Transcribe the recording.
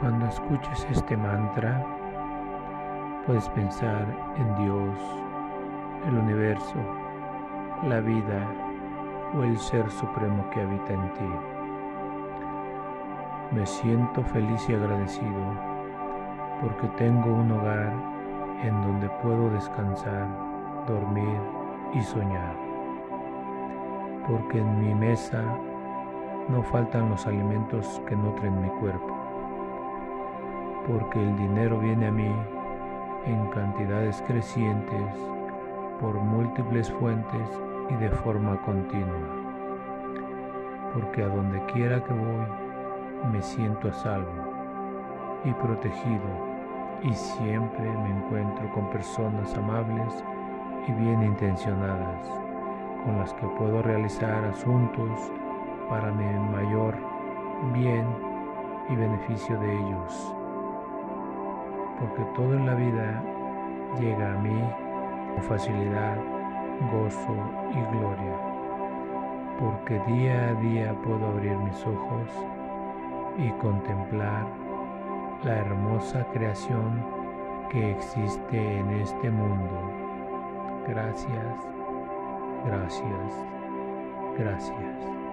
Cuando escuches este mantra, puedes pensar en Dios, el universo, la vida o el ser supremo que habita en ti. Me siento feliz y agradecido porque tengo un hogar en donde puedo descansar, dormir y soñar. Porque en mi mesa no faltan los alimentos que nutren mi cuerpo. Porque el dinero viene a mí en cantidades crecientes por múltiples fuentes y de forma continua. Porque a donde quiera que voy me siento a salvo y protegido y siempre me encuentro con personas amables y bien intencionadas con las que puedo realizar asuntos para mi mayor bien y beneficio de ellos. Porque todo en la vida llega a mí con facilidad, gozo y gloria. Porque día a día puedo abrir mis ojos y contemplar la hermosa creación que existe en este mundo. Gracias, gracias, gracias.